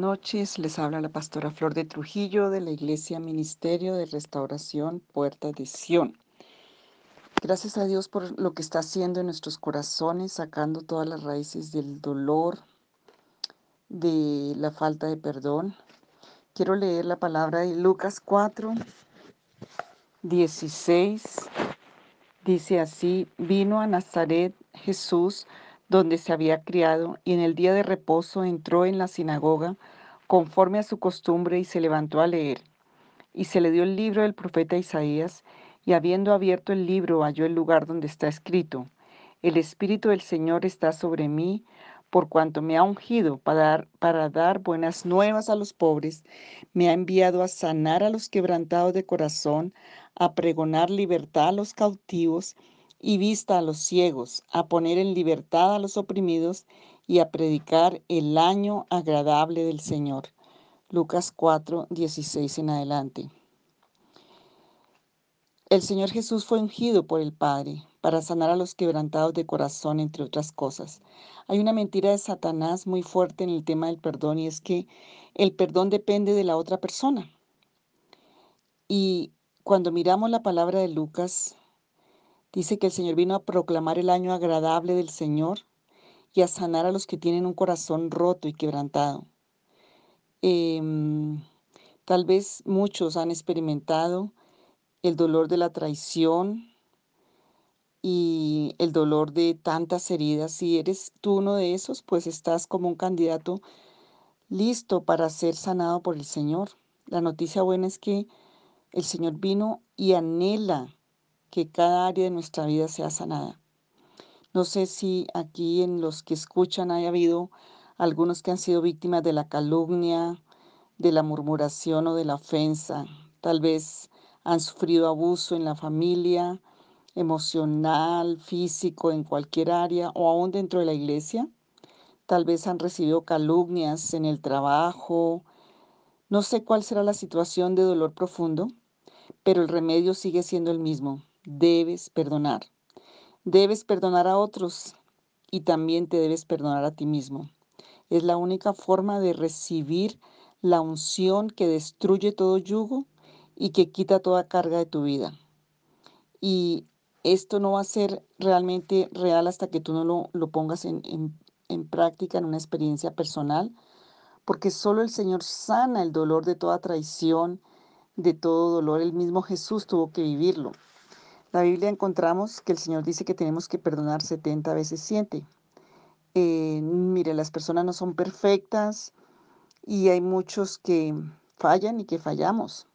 Noches, les habla la pastora Flor de Trujillo de la Iglesia Ministerio de Restauración Puerta de Sion. Gracias a Dios por lo que está haciendo en nuestros corazones, sacando todas las raíces del dolor, de la falta de perdón. Quiero leer la palabra de Lucas 4, 16. Dice así, vino a Nazaret Jesús, donde se había criado, y en el día de reposo entró en la sinagoga conforme a su costumbre y se levantó a leer. Y se le dio el libro del profeta Isaías, y habiendo abierto el libro halló el lugar donde está escrito, El Espíritu del Señor está sobre mí, por cuanto me ha ungido para dar, para dar buenas nuevas a los pobres, me ha enviado a sanar a los quebrantados de corazón, a pregonar libertad a los cautivos y vista a los ciegos, a poner en libertad a los oprimidos y a predicar el año agradable del Señor. Lucas 4, 16 en adelante. El Señor Jesús fue ungido por el Padre para sanar a los quebrantados de corazón, entre otras cosas. Hay una mentira de Satanás muy fuerte en el tema del perdón y es que el perdón depende de la otra persona. Y cuando miramos la palabra de Lucas, Dice que el Señor vino a proclamar el año agradable del Señor y a sanar a los que tienen un corazón roto y quebrantado. Em, tal vez muchos han experimentado el dolor de la traición y el dolor de tantas heridas. Si eres tú uno de esos, pues estás como un candidato listo para ser sanado por el Señor. La noticia buena es que el Señor vino y anhela que cada área de nuestra vida sea sanada. No sé si aquí en los que escuchan haya habido algunos que han sido víctimas de la calumnia, de la murmuración o de la ofensa. Tal vez han sufrido abuso en la familia, emocional, físico, en cualquier área o aún dentro de la iglesia. Tal vez han recibido calumnias en el trabajo. No sé cuál será la situación de dolor profundo, pero el remedio sigue siendo el mismo debes perdonar. Debes perdonar a otros y también te debes perdonar a ti mismo. Es la única forma de recibir la unción que destruye todo yugo y que quita toda carga de tu vida. Y esto no va a ser realmente real hasta que tú no lo, pongas en, en práctica, en una experiencia personal, porque solo el Señor sana el dolor de toda traición, de todo dolor. El mismo Jesús tuvo que vivirlo. La Biblia encontramos que el Señor dice que tenemos que perdonar 70 veces 7. Eh, mire, las personas no son perfectas y hay muchos que fallan y que fallamos.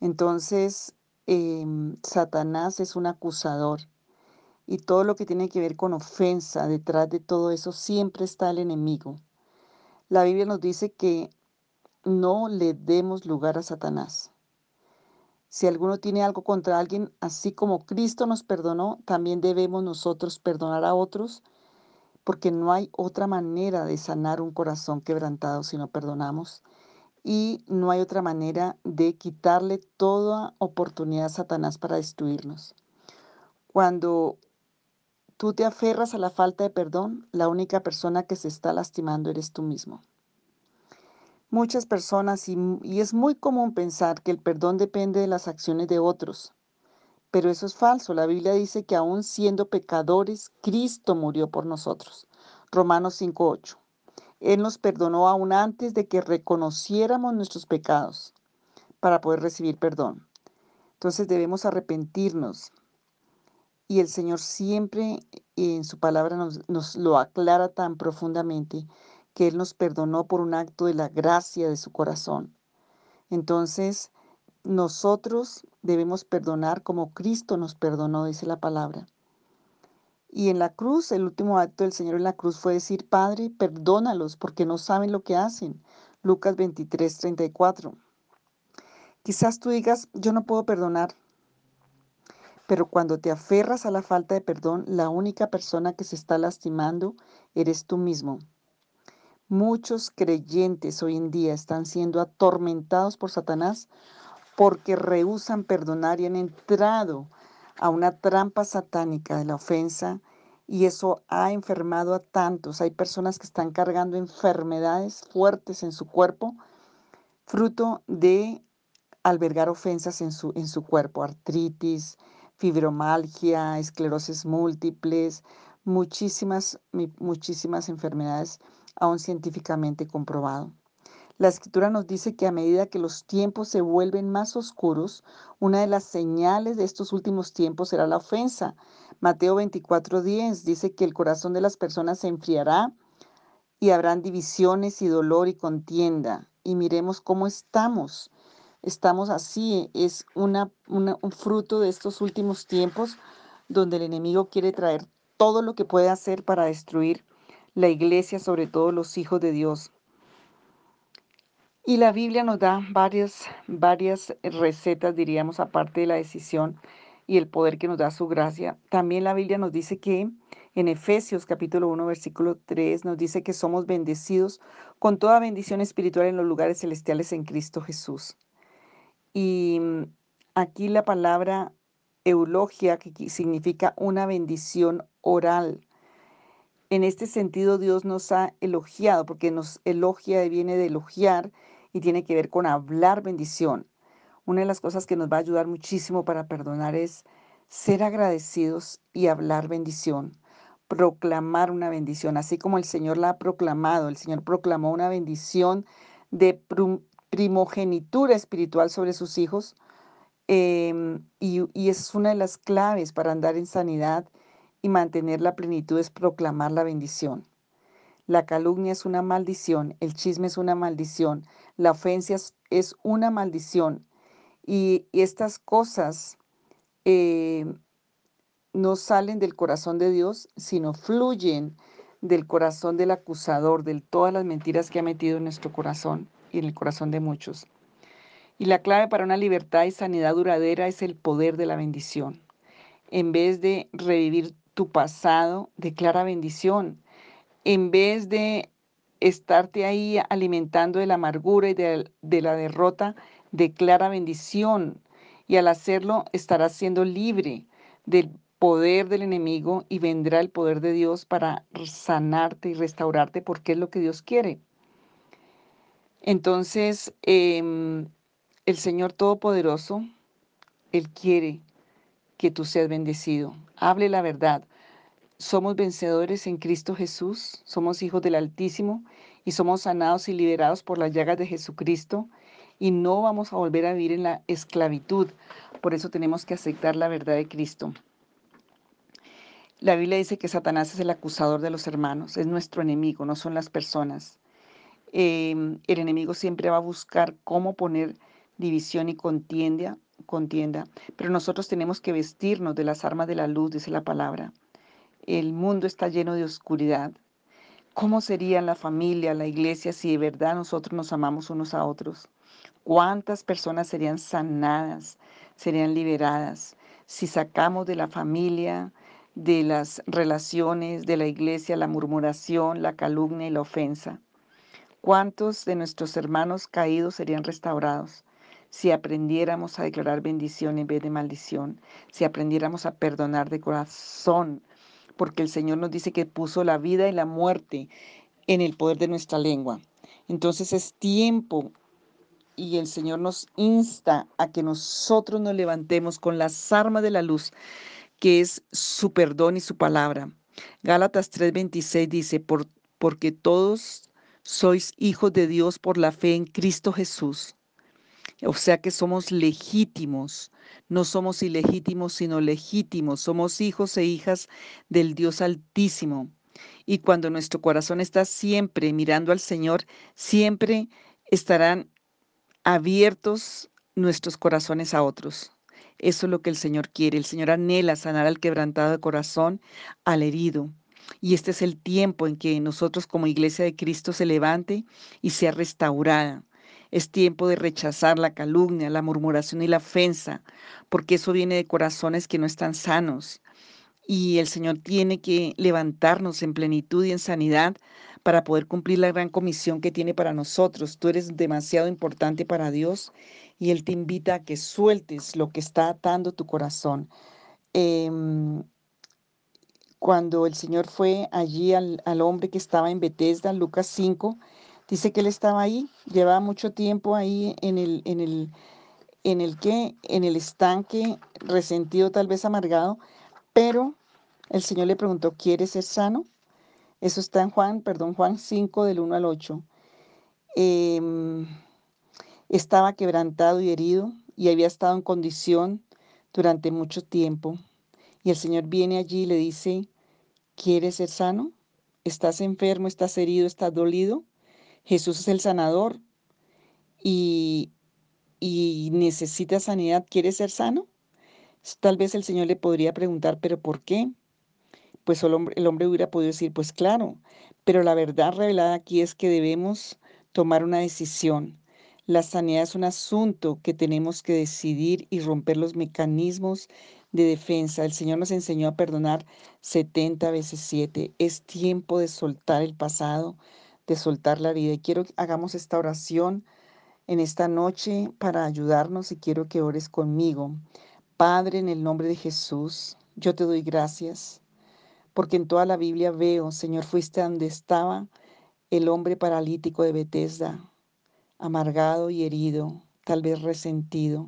Entonces, em, Satanás es un acusador y todo lo que tiene que ver con ofensa, detrás de todo eso siempre está el enemigo. La Biblia nos dice que no le demos lugar a Satanás. Si alguno tiene algo contra alguien, así como Cristo nos perdonó, también debemos nosotros perdonar a otros, porque no hay otra manera de sanar un corazón quebrantado si no perdonamos. Y no hay otra manera de quitarle toda oportunidad a Satanás para destruirnos. Cuando tú te aferras a la falta de perdón, la única persona que se está lastimando eres tú mismo muchas personas y, es muy común pensar que el perdón depende de las acciones de otros. Pero eso es falso. La Biblia dice que aún siendo pecadores, Cristo murió por nosotros. Romanos 5.8. Él nos perdonó aún antes de que reconociéramos nuestros pecados para poder recibir perdón. Entonces debemos arrepentirnos. Y el Señor siempre en su palabra nos lo aclara tan profundamente que Él nos perdonó por un acto de la gracia de su corazón. Entonces, nosotros debemos perdonar como Cristo nos perdonó, dice la palabra. Y en la cruz, el último acto del Señor en la cruz fue decir, Padre, perdónalos porque no saben lo que hacen. Lucas 23, 34. Quizás tú digas, yo no puedo perdonar. Pero cuando te aferras a la falta de perdón, la única persona que se está lastimando eres tú mismo. Muchos creyentes hoy en día están siendo atormentados por Satanás porque rehusan perdonar y han entrado a una trampa satánica de la ofensa y eso ha enfermado a tantos. Hay personas que están cargando enfermedades fuertes en su cuerpo, fruto de albergar ofensas en su, en su cuerpo, artritis, fibromalgia, esclerosis múltiples, muchísimas, muchísimas enfermedades aún científicamente comprobado. La escritura nos dice que a medida que los tiempos se vuelven más oscuros, una de las señales de estos últimos tiempos será la ofensa. Mateo 24:10 dice que el corazón de las personas se enfriará y habrán divisiones y dolor y contienda. Y miremos cómo estamos. Estamos así, es un fruto de estos últimos tiempos donde el enemigo quiere traer todo lo que puede hacer para destruir la iglesia, sobre todo los hijos de Dios. Y la Biblia nos da varias, varias recetas, diríamos, aparte de la decisión y el poder que nos da su gracia. También la Biblia nos dice que en Efesios capítulo 1, versículo 3, nos dice que somos bendecidos con toda bendición espiritual en los lugares celestiales en Cristo Jesús. Y mm, aquí la palabra eulogia, que significa una bendición oral. En este sentido, Dios nos ha elogiado, porque nos elogia y viene de elogiar y tiene que ver con hablar bendición. Una de las cosas que nos va a ayudar muchísimo para perdonar es ser agradecidos y hablar bendición, proclamar una bendición, así como el Señor la ha proclamado. El Señor proclamó una bendición de primogenitura espiritual sobre sus hijos. Em, y, y es una de las claves para andar en sanidad y mantener la plenitud, es proclamar la bendición. La calumnia es una maldición, el chisme es una maldición, la ofensa es una maldición. Y, estas cosas eh, no salen del corazón de Dios, sino fluyen del corazón del acusador, de todas las mentiras que ha metido en nuestro corazón y en el corazón de muchos. Y la clave para una libertad y sanidad duradera es el poder de la bendición. En vez de revivir tu pasado, declara bendición en vez de estarte ahí alimentando de la amargura y de, la derrota, declara bendición y al hacerlo estarás siendo libre del poder del enemigo y vendrá el poder de Dios para sanarte y restaurarte porque es lo que Dios quiere. Entonces, em, el Señor Todopoderoso, Él quiere que tú seas bendecido. Hable la verdad. Somos vencedores en Cristo Jesús, somos hijos del Altísimo y somos sanados y liberados por las llagas de Jesucristo y no vamos a volver a vivir en la esclavitud. Por eso tenemos que aceptar la verdad de Cristo. La Biblia dice que Satanás es el acusador de los hermanos, es nuestro enemigo, no son las personas. Em, el enemigo siempre va a buscar cómo poner división y contienda, contienda, pero nosotros tenemos que vestirnos de las armas de la luz, dice la palabra el mundo está lleno de oscuridad. ¿Cómo sería la familia, la iglesia, si de verdad nosotros nos amamos unos a otros? ¿Cuántas personas serían sanadas, serían liberadas si sacamos de la familia, de las relaciones, de la iglesia, la murmuración, la calumnia y la ofensa? ¿Cuántos de nuestros hermanos caídos serían restaurados? Si aprendiéramos a declarar bendición en vez de maldición, si aprendiéramos a perdonar de corazón, porque el Señor nos dice que puso la vida y la muerte en el poder de nuestra lengua. Entonces es tiempo y el Señor nos insta a que nosotros nos levantemos con las armas de la luz, que es su perdón y su palabra. Gálatas 3:26 dice, Por, porque todos sois hijos de Dios por la fe en Cristo Jesús. O sea que somos legítimos, no somos ilegítimos, sino legítimos. Somos hijos e hijas del Dios Altísimo. Y cuando nuestro corazón está siempre mirando al Señor, siempre estarán abiertos nuestros corazones a otros. Eso es lo que el Señor quiere. El Señor anhela sanar al quebrantado de corazón, al herido. Y este es el tiempo en que nosotros como iglesia de Cristo se levante y sea restaurada. Es tiempo de rechazar la calumnia, la murmuración y la ofensa, porque eso viene de corazones que no están sanos. Y el Señor tiene que levantarnos en plenitud y en sanidad para poder cumplir la gran comisión que tiene para nosotros. Tú eres demasiado importante para Dios y Él te invita a que sueltes lo que está atando tu corazón. Em, cuando el Señor fue allí al, al hombre que estaba en Bethesda, Lucas 5, dice que él estaba ahí, llevaba mucho tiempo ahí en el, en el, en el que, en el estanque, resentido, tal vez amargado, pero el Señor le preguntó, ¿quieres ser sano? Eso está en Juan, perdón, Juan 5 del 1 al 8. Em, estaba quebrantado y herido y había estado en condición durante mucho tiempo. Y el Señor viene allí y le dice, ¿quieres ser sano? ¿Estás enfermo? ¿Estás herido? ¿Estás dolido? Jesús es el sanador y, y necesitas sanidad. ¿Quieres ser sano? Tal vez el Señor le podría preguntar, ¿pero por qué? Pues el hombre, el hombre hubiera podido decir, pues claro, pero la verdad revelada aquí es que debemos tomar una decisión. La sanidad es un asunto que tenemos que decidir y romper los mecanismos de defensa. El Señor nos enseñó a perdonar 70 veces 7. Es tiempo de soltar el pasado, de soltar la herida. Y quiero que hagamos esta oración en esta noche para ayudarnos y quiero que ores conmigo. Padre, en el nombre de Jesús, yo te doy gracias porque en toda la Biblia veo, Señor, fuiste donde estaba el hombre paralítico de Bethesda amargado y herido, tal vez resentido.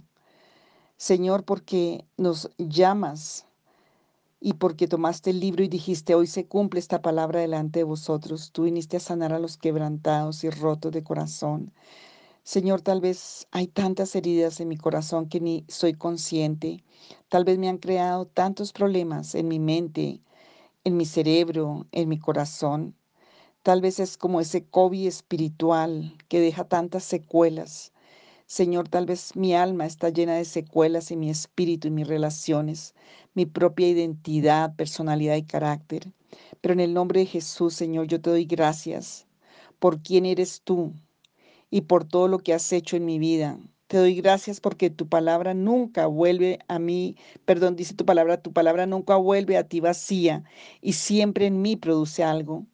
Señor, porque nos llamas y porque tomaste el libro y dijiste, hoy se cumple esta palabra delante de vosotros. Tú viniste a sanar a los quebrantados y rotos de corazón. Señor, tal vez hay tantas heridas en mi corazón que ni soy consciente. Tal vez me han creado tantos problemas en mi mente, en mi cerebro, en mi corazón. Tal vez es como ese COVID espiritual que deja tantas secuelas. Señor, tal vez mi alma está llena de secuelas en mi espíritu y mis relaciones, mi propia identidad, personalidad y carácter. Pero en el nombre de Jesús, Señor, yo te doy gracias por quién eres tú y por todo lo que has hecho en mi vida. Te doy gracias porque tu palabra nunca vuelve a mí, perdón, dice tu palabra, tu palabra nunca vuelve a ti vacía y siempre en mí produce algo.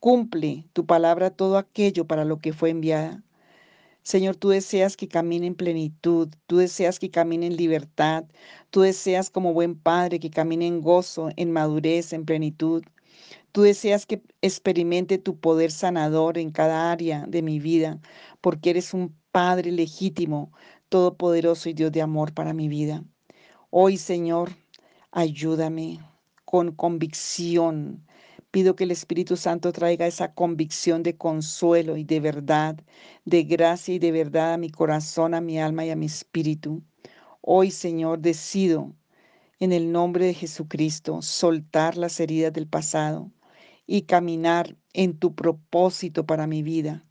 Cumple tu palabra todo aquello para lo que fue enviada. Señor, tú deseas que camine en plenitud, tú deseas que camine en libertad, tú deseas como buen padre que camine en gozo, en madurez, en plenitud. Tú deseas que experimente tu poder sanador en cada área de mi vida, porque eres un Padre legítimo, todopoderoso y Dios de amor para mi vida. Hoy, Señor, ayúdame con convicción Pido que el Espíritu Santo traiga esa convicción de consuelo y de verdad, de gracia y de verdad a mi corazón, a mi alma y a mi espíritu. Hoy, Señor, decido en el nombre de Jesucristo soltar las heridas del pasado y caminar en tu propósito para mi vida.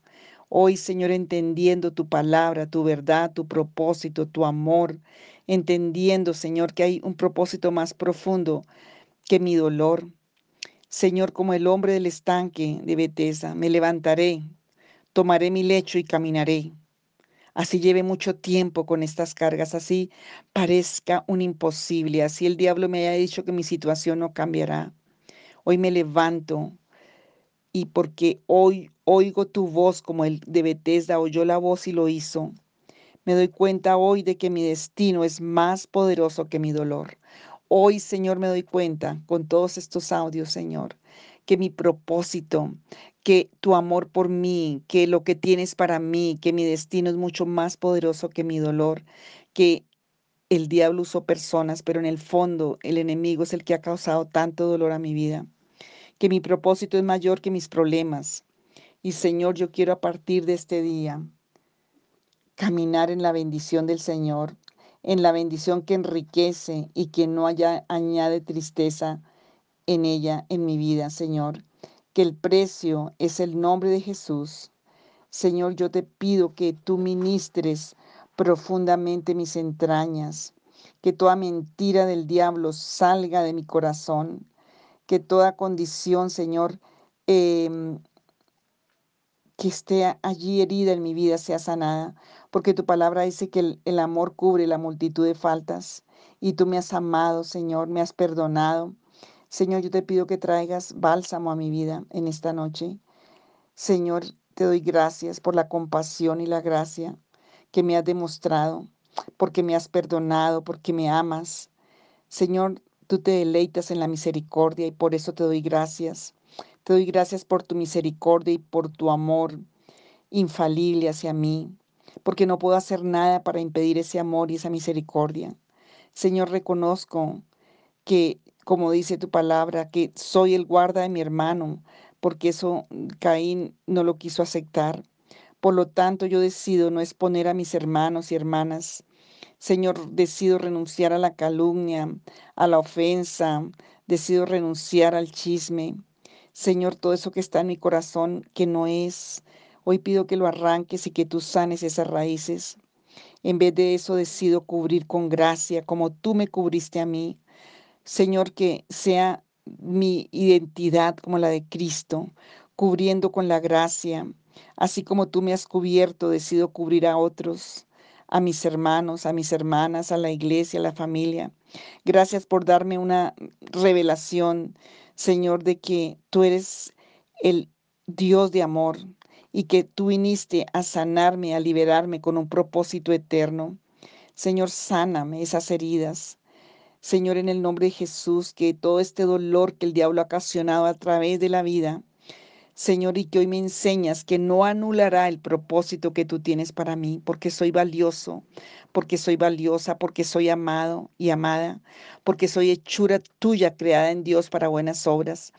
Hoy, Señor, entendiendo tu palabra, tu verdad, tu propósito, tu amor, entendiendo, Señor, que hay un propósito más profundo que mi dolor, Señor, como el hombre del estanque de Betesa, me levantaré, tomaré mi lecho y caminaré. Así lleve mucho tiempo con estas cargas, así parezca un imposible, así el diablo me haya dicho que mi situación no cambiará. Hoy me levanto y porque hoy oigo tu voz como el de Betesda oyó la voz y lo hizo. Me doy cuenta hoy de que mi destino es más poderoso que mi dolor. Hoy, Señor, me doy cuenta con todos estos audios, Señor, que mi propósito, que tu amor por mí, que lo que tienes para mí, que mi destino es mucho más poderoso que mi dolor, que el diablo usó personas, pero en el fondo el enemigo es el que ha causado tanto dolor a mi vida, que mi propósito es mayor que mis problemas. Y Señor, yo quiero a partir de este día caminar en la bendición del Señor, en la bendición que enriquece y que no haya, añade tristeza en ella, en mi vida, Señor. Que el precio es el nombre de Jesús. Señor, yo te pido que tú ministres profundamente mis entrañas, que toda mentira del diablo salga de mi corazón, que toda condición, Señor, eh, que esté allí herida en mi vida sea sanada, porque tu palabra dice que el, amor cubre la multitud de faltas y tú me has amado, Señor, me has perdonado. Señor, yo te pido que traigas bálsamo a mi vida en esta noche. Señor, te doy gracias por la compasión y la gracia que me has demostrado, porque me has perdonado, porque me amas. Señor, Tú te deleitas en la misericordia y por eso te doy gracias. Te doy gracias por tu misericordia y por tu amor infalible hacia mí, porque no puedo hacer nada para impedir ese amor y esa misericordia. Señor, reconozco que, como dice tu palabra, que soy el guarda de mi hermano, porque eso Caín no lo quiso aceptar. Por lo tanto, yo decido no exponer a mis hermanos y hermanas. Señor, decido renunciar a la calumnia, a la ofensa, decido renunciar al chisme. Señor, todo eso que está en mi corazón que no es, hoy pido que lo arranques y que tú sanes esas raíces. En vez de eso decido cubrir con gracia como tú me cubriste a mí. Señor, que sea mi identidad como la de Cristo, cubriendo con la gracia. Así como tú me has cubierto, decido cubrir a otros, a mis hermanos, a mis hermanas, a la iglesia, a la familia. Gracias por darme una revelación, Señor, de que tú eres el Dios de amor y que tú viniste a sanarme, a liberarme con un propósito eterno. Señor, sáname esas heridas. Señor, en el nombre de Jesús, que todo este dolor que el diablo ha ocasionado a través de la vida, Señor, y que hoy me enseñas que no anulará el propósito que tú tienes para mí, porque soy valioso, porque soy valiosa, porque soy amado y amada, porque soy hechura tuya creada en Dios para buenas obras.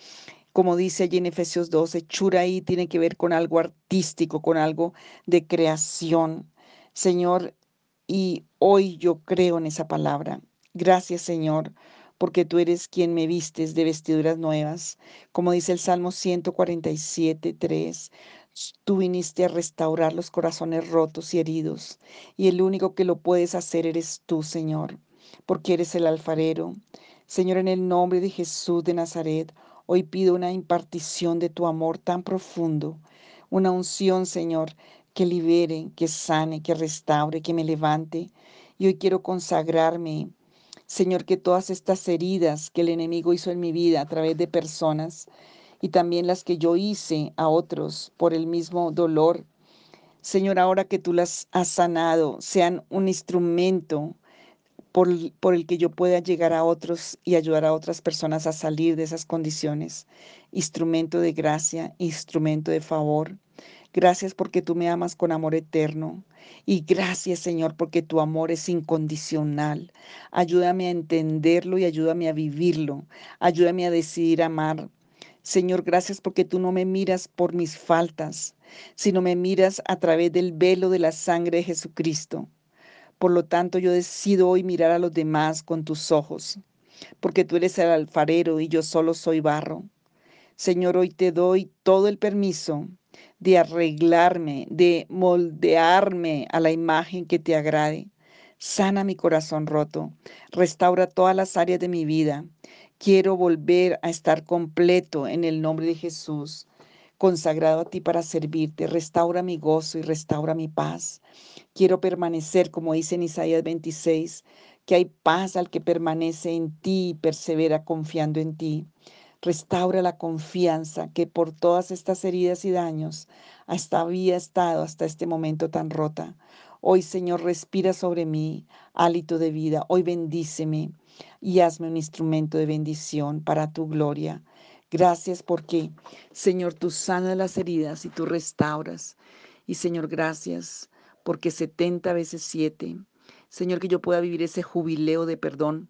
Como dice allí en Efesios 2, hechura ahí tiene que ver con algo artístico, con algo de creación. Señor, y hoy yo creo en esa palabra. Gracias, Señor, porque tú eres quien me vistes de vestiduras nuevas. Como dice el Salmo 147, 3, tú viniste a restaurar los corazones rotos y heridos, y el único que lo puedes hacer eres tú, Señor, porque eres el alfarero. Señor, en el nombre de Jesús de Nazaret, hoy pido una impartición de tu amor tan profundo, una unción, Señor, que libere, que sane, que restaure, que me levante. Y hoy quiero consagrarme Señor, que todas estas heridas que el enemigo hizo en mi vida a través de personas y también las que yo hice a otros por el mismo dolor, Señor, ahora que tú las has sanado, sean un instrumento por, por, el que yo pueda llegar a otros y ayudar a otras personas a salir de esas condiciones. Instrumento de gracia, instrumento de favor. Gracias porque tú me amas con amor eterno. Y gracias, Señor, porque tu amor es incondicional. Ayúdame a entenderlo y ayúdame a vivirlo. Ayúdame a decidir amar. Señor, gracias porque tú no me miras por mis faltas, sino me miras a través del velo de la sangre de Jesucristo. Por lo tanto, yo decido hoy mirar a los demás con tus ojos, porque tú eres el alfarero y yo solo soy barro. Señor, hoy te doy todo el permiso de arreglarme, de moldearme a la imagen que te agrade. Sana mi corazón roto, restaura todas las áreas de mi vida. Quiero volver a estar completo en el nombre de Jesús, consagrado a ti para servirte. Restaura mi gozo y restaura mi paz. Quiero permanecer, como dice en Isaías 26, que hay paz al que permanece en ti y persevera confiando en ti. Restaura la confianza que por todas estas heridas y daños hasta había estado hasta este momento tan rota. Hoy, Señor, respira sobre mí hálito de vida. Hoy bendíceme y hazme un instrumento de bendición para tu gloria. Gracias porque, Señor, tú sanas las heridas y tú restauras. Y, Señor, gracias porque 70 veces 7. Señor, que yo pueda vivir ese jubileo de perdón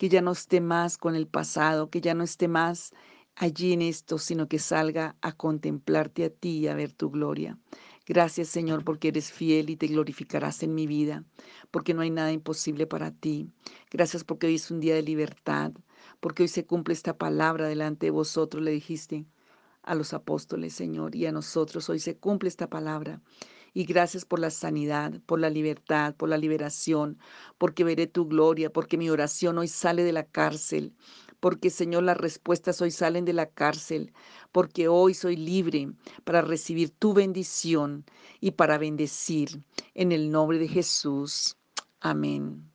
que ya no esté más con el pasado, que ya no esté más allí en esto, sino que salga a contemplarte a ti y a ver tu gloria. Gracias Señor porque eres fiel y te glorificarás en mi vida, porque no hay nada imposible para ti. Gracias porque hoy es un día de libertad, porque hoy se cumple esta palabra delante de vosotros, le dijiste a los apóstoles, Señor, y a nosotros hoy se cumple esta palabra. Y gracias por la sanidad, por la libertad, por la liberación, porque veré tu gloria, porque mi oración hoy sale de la cárcel, porque Señor las respuestas hoy salen de la cárcel, porque hoy soy libre para recibir tu bendición y para bendecir en el nombre de Jesús. Amén.